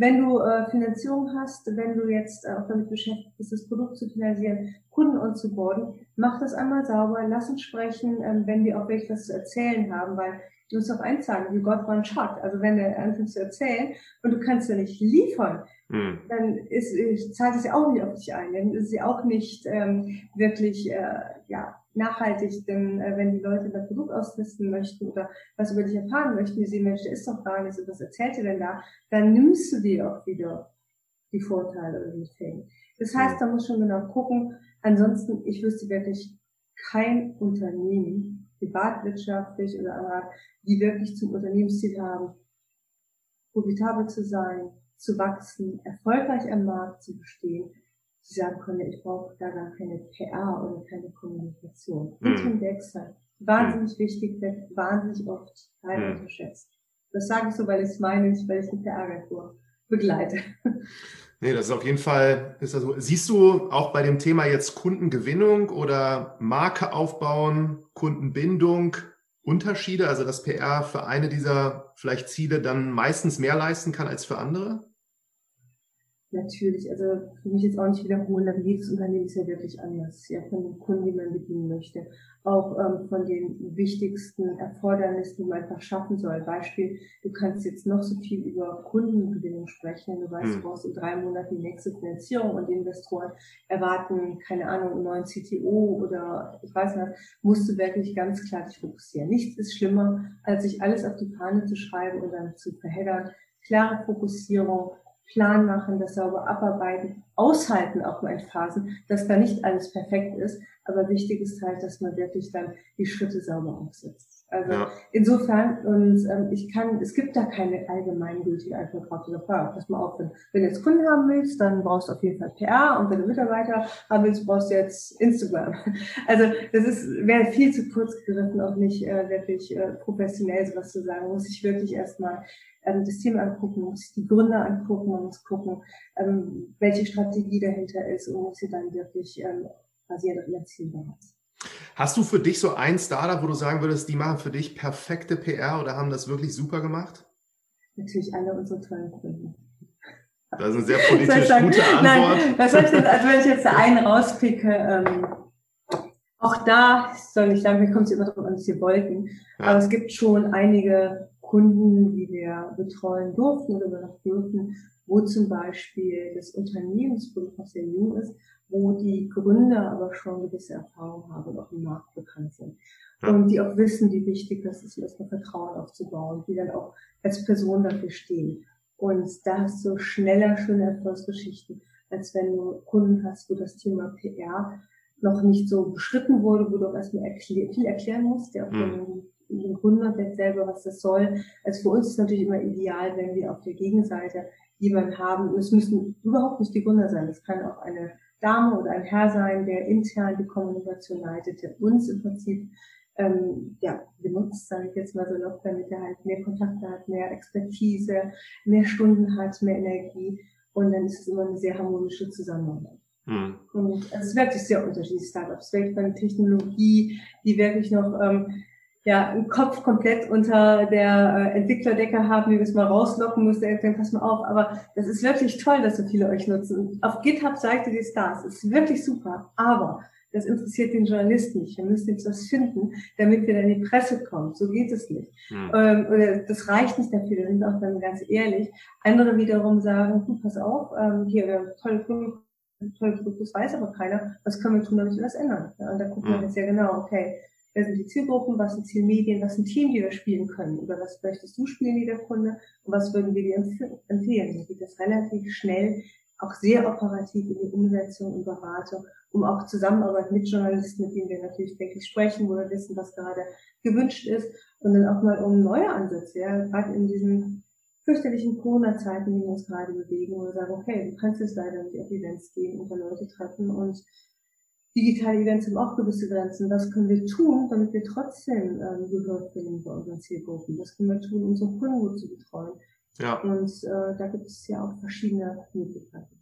wenn du äh, Finanzierung hast, wenn du jetzt äh, auch damit beschäftigt bist, das Produkt zu finanzieren, Kunden onzuboarden, mach das einmal sauber, lass uns sprechen, ähm, wenn wir auch wirklich was zu erzählen haben, weil du musst auch eins sagen, you got one shot. Also wenn du anfängst zu erzählen und du kannst ja nicht liefern, mhm. dann ist, zahlt es ja auch nicht auf dich ein, dann ist sie auch nicht ähm, wirklich äh, ja nachhaltig, denn äh, wenn die Leute das Produkt austesten möchten oder was über dich erfahren möchten, die sehen, Mensch, der ist doch gar nichts und was erzählt ihr denn da, dann nimmst du dir auch wieder die Vorteile oder die Fähigkeiten. Das heißt, da muss schon genau gucken. Ansonsten, ich wüsste wirklich kein Unternehmen, privatwirtschaftlich oder anderer, die wirklich zum Unternehmensziel haben, profitabel zu sein, zu wachsen, erfolgreich am Markt zu bestehen, die sagen können, ich brauche da gar keine PR oder keine Kommunikation. Mhm. Wechsel. Wahnsinnig mhm. wichtig, wird wahnsinnig oft leider mhm. unterschätzt. Das sage ich so, weil ich es meine, nicht weil ich eine PR-Agentur begleite. Nee, das ist auf jeden Fall, ist also, siehst du auch bei dem Thema jetzt Kundengewinnung oder Marke aufbauen, Kundenbindung, Unterschiede, also dass PR für eine dieser vielleicht Ziele dann meistens mehr leisten kann als für andere? Natürlich, also für mich jetzt auch nicht wiederholen, aber jedes Unternehmen ist ja wirklich anders, ja, von den Kunden, die man bedienen möchte. Auch ähm, von den wichtigsten Erfordernissen, die man einfach schaffen soll. Beispiel, du kannst jetzt noch so viel über Kundengewinnung sprechen, du weißt, du hm. brauchst in drei Monaten die nächste Finanzierung und die Investoren erwarten, keine Ahnung, einen neuen CTO oder ich weiß nicht, musst du wirklich ganz klar dich fokussieren. Nichts ist schlimmer, als sich alles auf die Fahne zu schreiben und dann zu verheddern. Klare Fokussierung, Plan machen, das sauber abarbeiten, aushalten auch mal in Phasen, dass da nicht alles perfekt ist. Aber wichtig ist halt, dass man wirklich dann die Schritte sauber umsetzt. Also ja. insofern, und ähm, ich kann, es gibt da keine allgemeingültige Antwort drauf. Ja, pass mal auf, wenn, wenn du jetzt Kunden haben willst, dann brauchst du auf jeden Fall PR und wenn du Mitarbeiter haben willst, brauchst du jetzt Instagram. Also das ist wäre viel zu kurz gegriffen, auch nicht äh, wirklich äh, professionell sowas zu sagen. Muss ich wirklich erstmal ähm, das Thema angucken, muss ich die Gründer angucken, man muss gucken, ähm, welche Strategie dahinter ist und muss sie dann wirklich ähm, basiert auf ihren Ziel bereits. Hast du für dich so ein Startup, wo du sagen würdest, die machen für dich perfekte PR oder haben das wirklich super gemacht? Natürlich alle unsere tollen Kunden. Das ist eine sehr politisch gute Antwort. Nein, was soll ich denn, also wenn ich jetzt einen rauspicke, ähm, auch da soll ich sagen, wir kommen es immer darauf an, was wir wollten. Ja. Aber es gibt schon einige Kunden, die wir betreuen durften oder noch dürfen, wo zum Beispiel das Unternehmensprodukt noch sehr jung ist, wo die Gründer aber schon gewisse Erfahrungen haben und auch im Markt bekannt sind. Ja. Und die auch wissen, wie wichtig das ist, erstmal Vertrauen aufzubauen, die dann auch als Person dafür stehen. Und da hast du schneller schöne Erfolgsgeschichten, als wenn du Kunden hast, wo das Thema PR noch nicht so beschritten wurde, wo du auch erstmal erklär, viel erklären musst, ja, auch mhm. den, den Gründer selber, was das soll. Also für uns ist es natürlich immer ideal, wenn wir auf der Gegenseite jemanden haben, und es müssen überhaupt nicht die Gründer sein, es kann auch eine Dame oder ein Herr sein, der intern die Kommunikation leitet, der uns im Prinzip ähm, ja, benutzt, sage ich jetzt mal so noch, damit er halt mehr Kontakte hat, mehr Expertise, mehr Stunden hat, mehr Energie. Und dann ist es immer eine sehr harmonische Zusammenarbeit. Hm. Und es ist wirklich sehr unterschiedlich, Startups, wirklich eine Technologie, die wirklich noch ähm, ja, einen Kopf komplett unter der äh, Entwicklerdecke haben, wie wir es mal rauslocken müssen, dann pass mal auf. Aber das ist wirklich toll, dass so viele euch nutzen. Auf GitHub Seite die Stars. Das ist wirklich super. Aber das interessiert den Journalisten nicht. Wir müssen jetzt was finden, damit wir dann in die Presse kommen. So geht es nicht. Mhm. Ähm, oder das reicht nicht dafür, da sind auch dann ganz ehrlich. Andere wiederum sagen, hm, pass auf, ähm, hier, wir haben tolle Produkte, tolle Produkte, das weiß aber keiner. Was können wir tun, damit wir das ändern? Ja, und da gucken mhm. wir hm. jetzt sehr genau, okay, wer sind die Zielgruppen, was sind Zielmedien, was sind Themen, die wir spielen können? Oder was möchtest du spielen, lieber Kunde? Und was würden wir dir empfehlen. Dann geht das relativ schnell, auch sehr operativ in die Umsetzung und Beratung, um auch Zusammenarbeit mit Journalisten, mit denen wir natürlich täglich sprechen, wir wissen, was gerade gewünscht ist. Und dann auch mal um neue Ansätze, ja, gerade in diesen fürchterlichen Corona-Zeiten, die wir uns gerade bewegen, wo wir sagen, okay, du kannst jetzt leider nicht auf Events gehen und da Leute treffen und digitale Events haben auch gewisse Grenzen. Was können wir tun, damit wir trotzdem ähm, Gehör finden bei unseren Zielgruppen? Was können wir tun, unsere Kunden gut zu betreuen? Ja. Und äh, da gibt es ja auch verschiedene Möglichkeiten.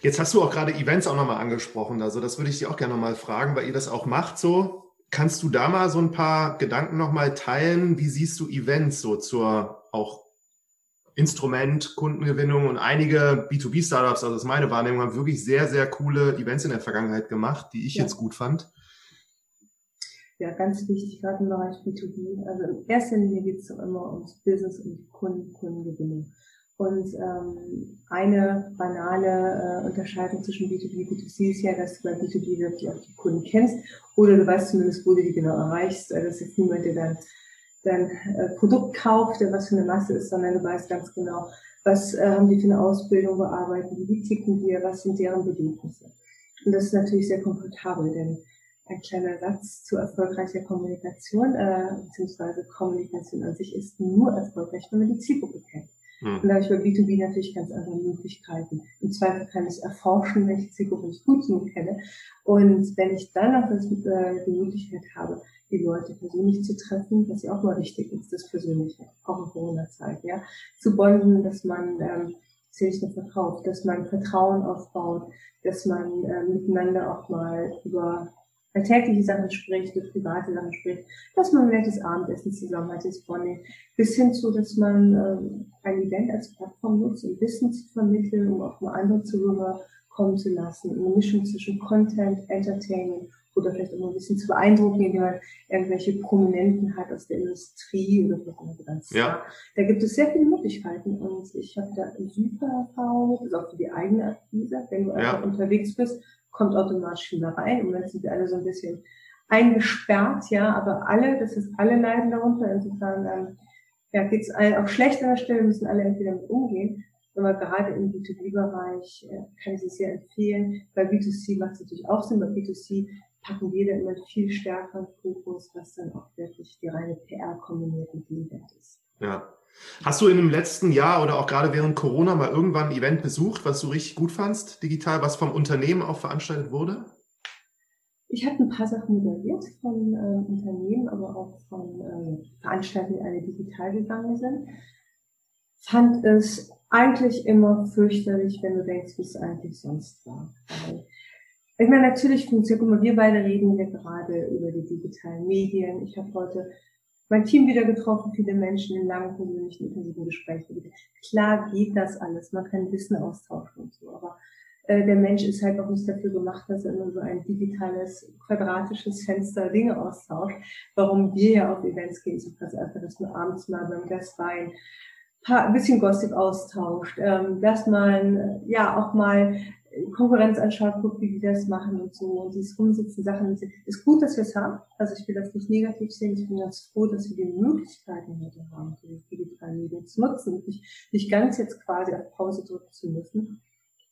Jetzt hast du auch gerade Events auch nochmal angesprochen. Also das würde ich dir auch gerne nochmal fragen, weil ihr das auch macht so. Kannst du da mal so ein paar Gedanken nochmal teilen? Wie siehst du Events so zur auch Instrument, Kundengewinnung und einige B2B-Startups, also das ist meine Wahrnehmung, haben wirklich sehr, sehr coole Events in der Vergangenheit gemacht, die ich ja. jetzt gut fand. Ja, ganz wichtig, gerade im Bereich B2B. Also in erster Linie geht es immer ums Business und Kunden, Kundengewinnung. Und ähm, eine banale äh, Unterscheidung zwischen B2B und B2C ist ja, dass du bei B2B wirklich auch die Kunden kennst oder du weißt zumindest, wo du die genau erreichst. Also das ist jetzt niemand, der dann dein äh, Produkt kauft, der was für eine Masse ist, sondern du weißt ganz genau, was äh, haben die für eine Ausbildung bearbeitet, wie ticken wir, was sind deren Bedürfnisse. Und das ist natürlich sehr komfortabel, denn ein kleiner Satz zu erfolgreicher Kommunikation, äh, beziehungsweise Kommunikation an sich ist nur erfolgreich, wenn man die Zielgruppe kennt. Mhm. Und da habe ich bei B2B natürlich ganz andere Möglichkeiten. Im Zweifel kann ich erforschen, welche Zielgruppe ich gut genug kenne. Und wenn ich dann noch das, äh, die Möglichkeit habe, die Leute persönlich zu treffen, was ja auch mal wichtig ist, das Persönliche, auch in Corona-Zeit, ja, zu bonden, dass man ähm, sich nicht verkauft, dass man Vertrauen aufbaut, dass man äh, miteinander auch mal über alltägliche Sachen spricht, über private Sachen spricht, dass man ein nettes Abendessen zusammen hat, das Bonding, bis hin zu, dass man ähm, ein Event als Plattform nutzt, um Wissen zu vermitteln, um auch mal andere Zuhörer kommen zu lassen, eine Mischung zwischen Content, Entertainment oder vielleicht auch mal ein bisschen zu beeindrucken, indem man irgendwelche Prominenten hat aus der Industrie oder vielleicht ganz ja. Da gibt es sehr viele Möglichkeiten und ich habe da super Erfahrung, das ist auch für die eigene Akquise, wenn du einfach unterwegs bist, kommt automatisch wieder rein. Im Moment sind wir alle so ein bisschen eingesperrt, ja, aber alle, das ist alle leiden darunter. Insofern ähm, ja, geht es allen auch schlecht an der Stelle, müssen alle irgendwie damit umgehen. Aber gerade im B2B-Bereich äh, kann ich es sehr empfehlen. Bei B2C macht es natürlich auch Sinn. Bei B2C packen wir dann immer viel stärker Fokus, was dann auch wirklich die reine PR kombiniert mit Event ist. Ja. Hast du in dem letzten Jahr oder auch gerade während Corona mal irgendwann ein Event besucht, was du richtig gut fandst, digital, was vom Unternehmen auch veranstaltet wurde? Ich habe ein paar Sachen moderiert von äh, Unternehmen, aber auch von äh, Veranstaltungen, die alle digital gegangen sind. Fand es eigentlich immer fürchterlich, wenn du denkst, wie es eigentlich sonst war. Weil ich meine, natürlich funktioniert, guck mal, wir beide reden hier gerade über die digitalen Medien. Ich habe heute mein Team wieder getroffen, viele Menschen in langen, persönlichen, intensiven Gesprächen. Klar geht das alles, man kann Wissen austauschen und so, aber äh, der Mensch ist halt auch nicht dafür gemacht, dass er nur so ein digitales, quadratisches Fenster Dinge austauscht. Warum wir ja auf Events gehen, so ganz einfach, dass man abends mal beim Gast Wein ein bisschen Gossip austauscht, ähm, dass man ja auch mal Konkurrenz anschaut, guckt, wie die das machen und so, und dieses Rumsitzen, Sachen, ist gut, dass wir es haben. Also ich will das nicht negativ sehen, ich bin ganz froh, dass wir die Möglichkeiten heute haben, die digitalen Medien zu nutzen und nicht, nicht ganz jetzt quasi auf Pause drücken zu müssen.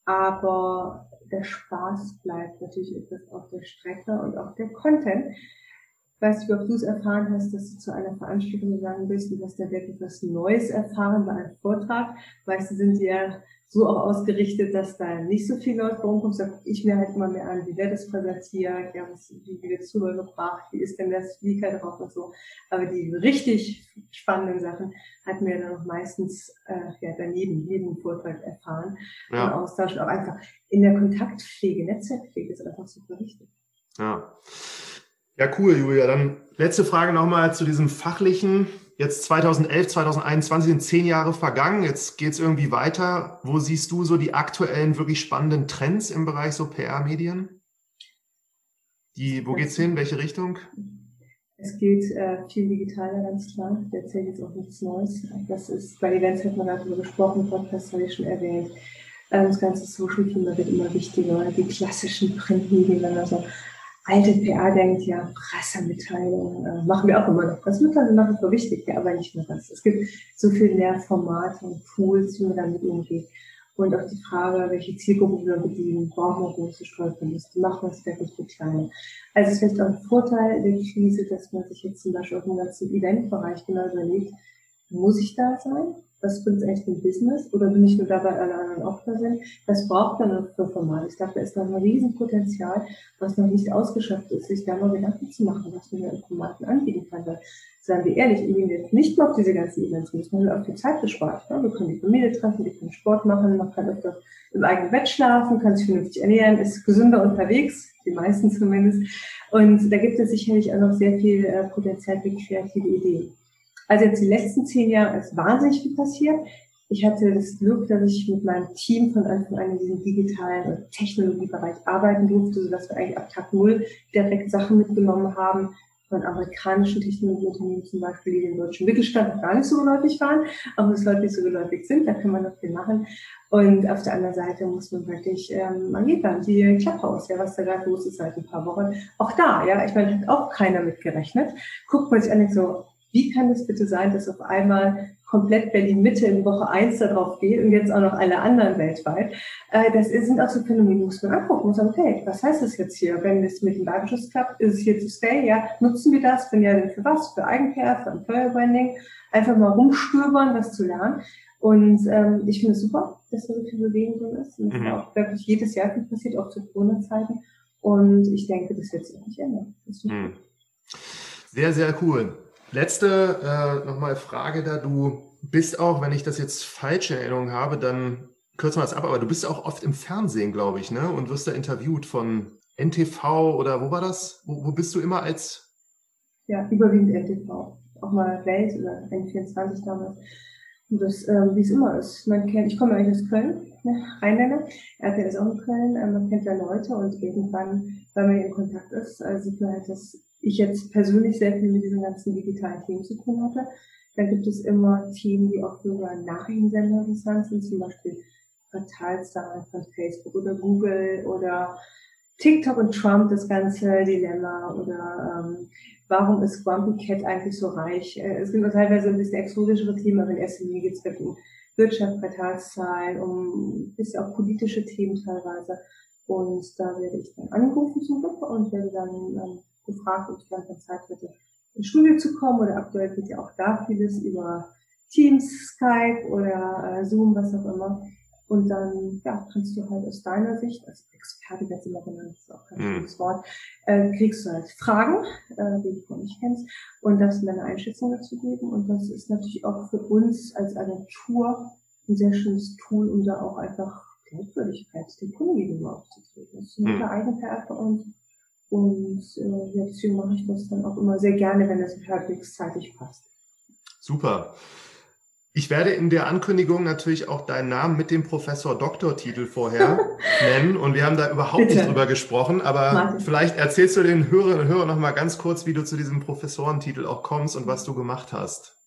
Aber der Spaß bleibt natürlich etwas auf der Strecke und auch der Content. Ich weiß nicht, ob du es erfahren hast, dass du zu einer Veranstaltung gegangen bist und hast da wirklich was Neues erfahren bei einem Vortrag. Weißt du, sind ja so auch ausgerichtet, dass da nicht so viel Leute rumkommt. Da gucke ich mir halt immer mehr an, wie wird das präsentiert, ja, was, wie wird es rübergebracht, wie ist denn der Speaker drauf und so. Aber die richtig spannenden Sachen hat mir dann auch meistens äh, ja, daneben jeden Vortrag erfahren ja. und austauschen. Auch einfach in der Kontaktpflege, Netzwerkpflege ist einfach super wichtig. Ja. Ja, cool, Julia. Dann letzte Frage nochmal zu diesem fachlichen Jetzt 2011, 2021 sind zehn Jahre vergangen. Jetzt geht es irgendwie weiter. Wo siehst du so die aktuellen, wirklich spannenden Trends im Bereich so PR-Medien? Die, wo geht's hin? Welche Richtung? Es geht äh, viel digitaler, ganz klar. Der erzählt jetzt auch nichts Neues. Das ist, bei Events hat man darüber gesprochen, Podcast habe ich schon erwähnt. Ähm, das ganze Social-Thema wird immer wichtiger. Die klassischen Printmedien, also alte PR denkt, ja, Pressemitteilungen äh, machen wir auch immer noch. Pressemitteilungen machen wir wichtig, ja, aber nicht nur das. Es gibt so viel mehr Formate und Tools, wie man damit umgeht. Und auch die Frage, welche Zielgruppe wir bedienen, brauchen wir große Stolperliste, machen wir es wirklich für kleine. Also es ist vielleicht auch ein Vorteil der Krise, dass man sich jetzt zum Beispiel auch im ganzen Eventbereich genau überlegt, muss ich da sein? Was bringt echt im Business oder bin ich nur dabei, alle anderen auch da sind? Was braucht man für Formate? Ich glaube, da ist noch ein Riesenpotenzial, was noch nicht ausgeschöpft ist, sich da mal Gedanken zu machen, was man in Formaten anbieten kann. Weil, seien wir ehrlich, wir gehen jetzt nicht mehr auf diese ganzen Events, man hat auch viel Zeit gespart. Ja? Wir können die Familie treffen, wir können Sport machen, man kann öfter im eigenen Bett schlafen, kann sich vernünftig ernähren, ist gesünder unterwegs, die meisten zumindest. Und da gibt es sicherlich auch noch sehr viel äh, Potenzial für kreative Ideen. Also jetzt die letzten zehn Jahre ist wahnsinnig viel passiert. Ich hatte das Glück, dass ich mit meinem Team von Anfang an in diesem digitalen Technologiebereich arbeiten durfte, sodass wir eigentlich ab Tag Null direkt Sachen mitgenommen haben von amerikanischen Technologieunternehmen zum Beispiel, die den deutschen Mittelstand gar nicht so geläufig waren, aber es Leute nicht so geläufig sind, da kann man noch viel machen. Und auf der anderen Seite muss man wirklich, ähm, man geht dann die Clubhouse, ja, was da gerade los ist seit ein paar Wochen. Auch da, ja, ich meine, hat auch keiner mitgerechnet. Guckt man sich an und so, wie kann es bitte sein, dass auf einmal komplett Berlin-Mitte in Woche eins darauf geht und jetzt auch noch alle anderen weltweit? Äh, das sind auch so Phänomene, die muss man angucken und sagen, okay, was heißt das jetzt hier? Wenn es mit dem Datenschutz klappt, ist es hier to stay? Ja, nutzen wir das? Wenn ja, dann für was? Für Eigen-PR, für Employer Branding? Einfach mal rumstöbern, was zu lernen. Und ähm, ich finde es super, dass da so viel Bewegung drin ist. Und mhm. auch wirklich jedes Jahr viel passiert, auch zu Corona-Zeiten. Und ich denke, das wird sich nicht ändern. Mhm. Sehr, sehr cool. Letzte äh, nochmal Frage da. Du bist auch, wenn ich das jetzt falsch in Erinnerung habe, dann kürzen wir das ab, aber du bist auch oft im Fernsehen, glaube ich, ne? Und wirst da interviewt von NTV oder wo war das? Wo, wo bist du immer als? Ja, überwiegend NTV. Auch mal Welt oder N24 damals. Und das, ähm, wie es immer ist. Man kennt, ich komme eigentlich aus Köln, ne, Rheinländer. Er ist auch in Köln, äh, man kennt ja Leute und irgendwann, weil man in Kontakt ist, äh, sieht man halt, dass ich jetzt persönlich sehr viel mit diesen ganzen digitalen Themen zu tun hatte. Dann gibt es immer Themen, die auch für Nachrichtensender interessant sind, zum Beispiel Quartalszahlen von Facebook oder Google oder TikTok und Trump, das ganze Dilemma oder ähm, warum ist Grumpy Cat eigentlich so reich? Äh, es gibt teilweise ein bisschen exotischere Themen, aber in erster Linie geht es um Wirtschaft, Quartalszahlen, um bis auch politische Themen teilweise. Und da werde ich dann angerufen zum Glück und werde dann ähm, gefragt, ob ich dann Zeit hätte, ins Studio zu kommen. Oder aktuell geht ja auch da vieles über Teams, Skype oder äh, Zoom, was auch immer. Und dann ja, kannst du halt aus deiner Sicht, als Experte wird immer genannt, ist auch kein mhm. schönes Wort, äh, kriegst du halt Fragen, äh, die du nicht kennst, und darfst deine Einschätzung dazu geben. Und das ist natürlich auch für uns als Agentur ein sehr schönes Tool, um da auch einfach Glaubwürdigkeit dem Kunden gegenüber aufzutreten. Das ist eine mhm. Eigenheit für uns. Und äh, ja, deswegen mache ich das dann auch immer sehr gerne, wenn es halbwegs zeitig passt. Super. Ich werde in der Ankündigung natürlich auch deinen Namen mit dem Professor Doktortitel vorher nennen und wir haben da überhaupt Bitte. nicht drüber gesprochen, aber Martin. vielleicht erzählst du den Hörerinnen und Hörern noch mal ganz kurz, wie du zu diesem Professorentitel auch kommst und was du gemacht hast.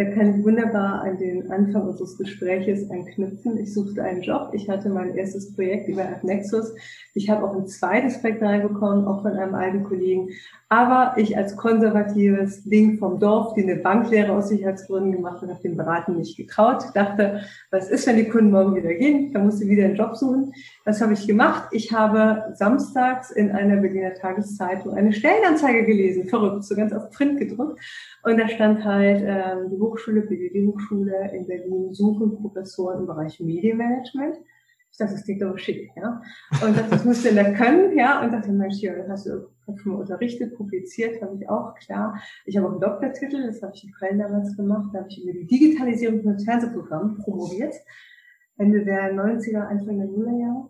Da kann ich wunderbar an den Anfang unseres Gespräches anknüpfen. Ich suchte einen Job. Ich hatte mein erstes Projekt über AppNexus. Ich habe auch ein zweites Projekt reinbekommen, auch von einem alten Kollegen. Aber ich als konservatives Ding vom Dorf, die eine Banklehre aus Sicherheitsgründen gemacht hat, habe dem Beraten nicht getraut. Dachte, was ist, wenn die Kunden morgen wieder gehen? Da muss ich wieder einen Job suchen. Was habe ich gemacht? Ich habe samstags in einer Berliner Tageszeitung eine Stellenanzeige gelesen. Verrückt, so ganz auf Print gedruckt. Und da stand halt ähm, die Hochschule, BWD-Hochschule in Berlin suchen Professoren im Bereich Medienmanagement. Ich dachte, das klingt aber schick, ja. Und dachte, das musst du da können, ja. Und dachte, Mensch, ja, hast du schon mal unterrichtet, publiziert, habe ich auch, klar. Ich habe auch einen Doktortitel, das habe ich in Köln damals gemacht. Da habe ich über die Digitalisierung von Fernsehprogrammen promoviert. Ende der 90er, Anfang der Nullerjahre.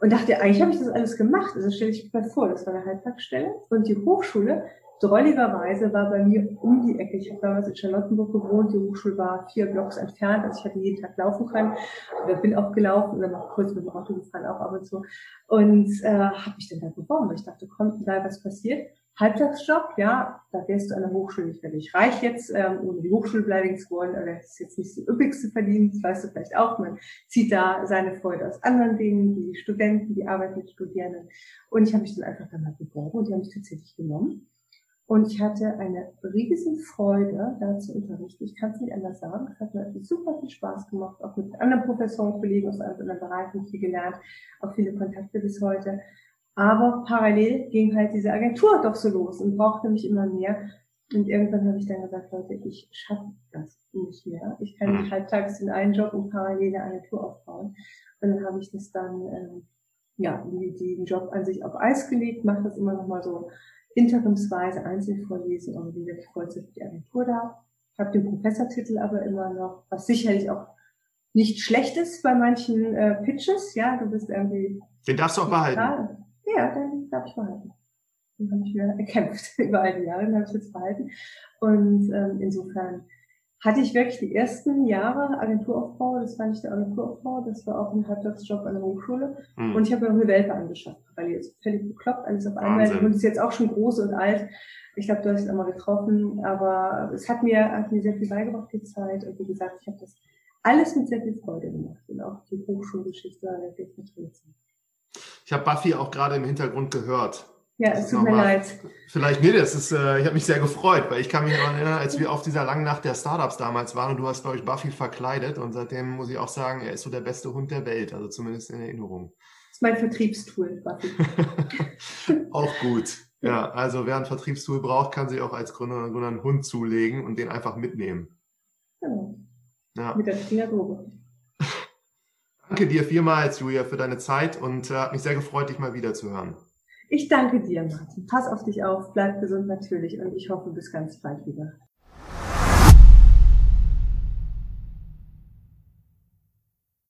Und dachte, eigentlich habe ich das alles gemacht. Also stelle ich mir vor, das war eine Halbtagsstelle. Und die Hochschule drolligerweise war bei mir um die Ecke. Ich habe damals in Charlottenburg gewohnt, die Hochschule war vier Blocks entfernt, also ich hatte jeden Tag laufen können. Oder bin auch gelaufen oder noch kurz mit dem Auto gefahren, auch ab und zu. Und äh, habe mich dann da beworben, weil ich dachte, komm, da was passiert. Halbtagsjob, ja, da wärst du an der Hochschule nicht wirklich reich jetzt, ähm, ohne die Hochschule beleidigen zu wollen, aber das ist jetzt nicht die üppigste Verdienst, weißt du vielleicht auch, man zieht da seine Freude aus anderen Dingen, die Studenten, die arbeiten mit Studierenden. Und ich habe mich dann einfach dann mal beworben und die haben mich tatsächlich genommen. Und ich hatte eine riesen Freude, da zu unterrichten. Ich kann es nicht anders sagen. Es hat mir super viel Spaß gemacht, auch mit anderen Professoren, Kollegen aus anderen Bereichen viel gelernt, auch viele Kontakte bis heute. Aber parallel ging halt diese Agentur doch so los und brauchte mich immer mehr. Und irgendwann habe ich dann gesagt, Leute, ich schaffe das nicht mehr. Ich kann nicht mhm. halbtags in einen Job und parallel eine Agentur aufbauen. Und dann habe ich das dann, ähm, ja, den Job an sich auf Eis gelegt, mache das immer noch mal so interimsweise Einzelvorlesen und wie wirklich die Agentur da. Ich habe den Professortitel aber immer noch, was sicherlich auch nicht schlecht ist bei manchen äh, Pitches. Ja, du bist irgendwie. Den darfst du auch behalten. Ja, den darf ich behalten. Den habe ich mir erkämpft über all die Jahre, den habe ich jetzt behalten. Und ähm, insofern hatte ich wirklich die ersten Jahre Agenturaufbau, das war nicht der Agenturaufbau, das war auch ein Halbtagsjob an der Hochschule. Mhm. Und ich habe mir auch eine Welpe angeschafft, weil jetzt völlig bekloppt, alles auf einmal. Die Hund ist jetzt auch schon groß und alt. Ich glaube, du hast es einmal getroffen, aber es hat mir, hat mir sehr viel beigebracht, die Zeit. Und wie gesagt, ich habe das alles mit sehr viel Freude gemacht und auch die Hochschulgeschichte wirklich mit drin. Ich habe Buffy auch gerade im Hintergrund gehört. Ja, es tut mir leid. Vielleicht, nee, das ist, äh, ich habe mich sehr gefreut, weil ich kann mich daran erinnern, als wir auf dieser langen Nacht der Startups damals waren und du hast, glaube ich, Buffy verkleidet und seitdem muss ich auch sagen, er ist so der beste Hund der Welt, also zumindest in Erinnerung. Das ist mein Vertriebstool, Buffy. auch gut. Ja, also wer ein Vertriebstool braucht, kann sich auch als Gründer oder Gründer einen Hund zulegen und den einfach mitnehmen. Genau. Ja. Mit der Fingerprobe. Danke dir vielmals, Julia, für deine Zeit und äh, hat mich sehr gefreut, dich mal wieder zu hören. Ich danke dir, Martin. Pass auf dich auf, bleib gesund natürlich und ich hoffe bis ganz bald wieder.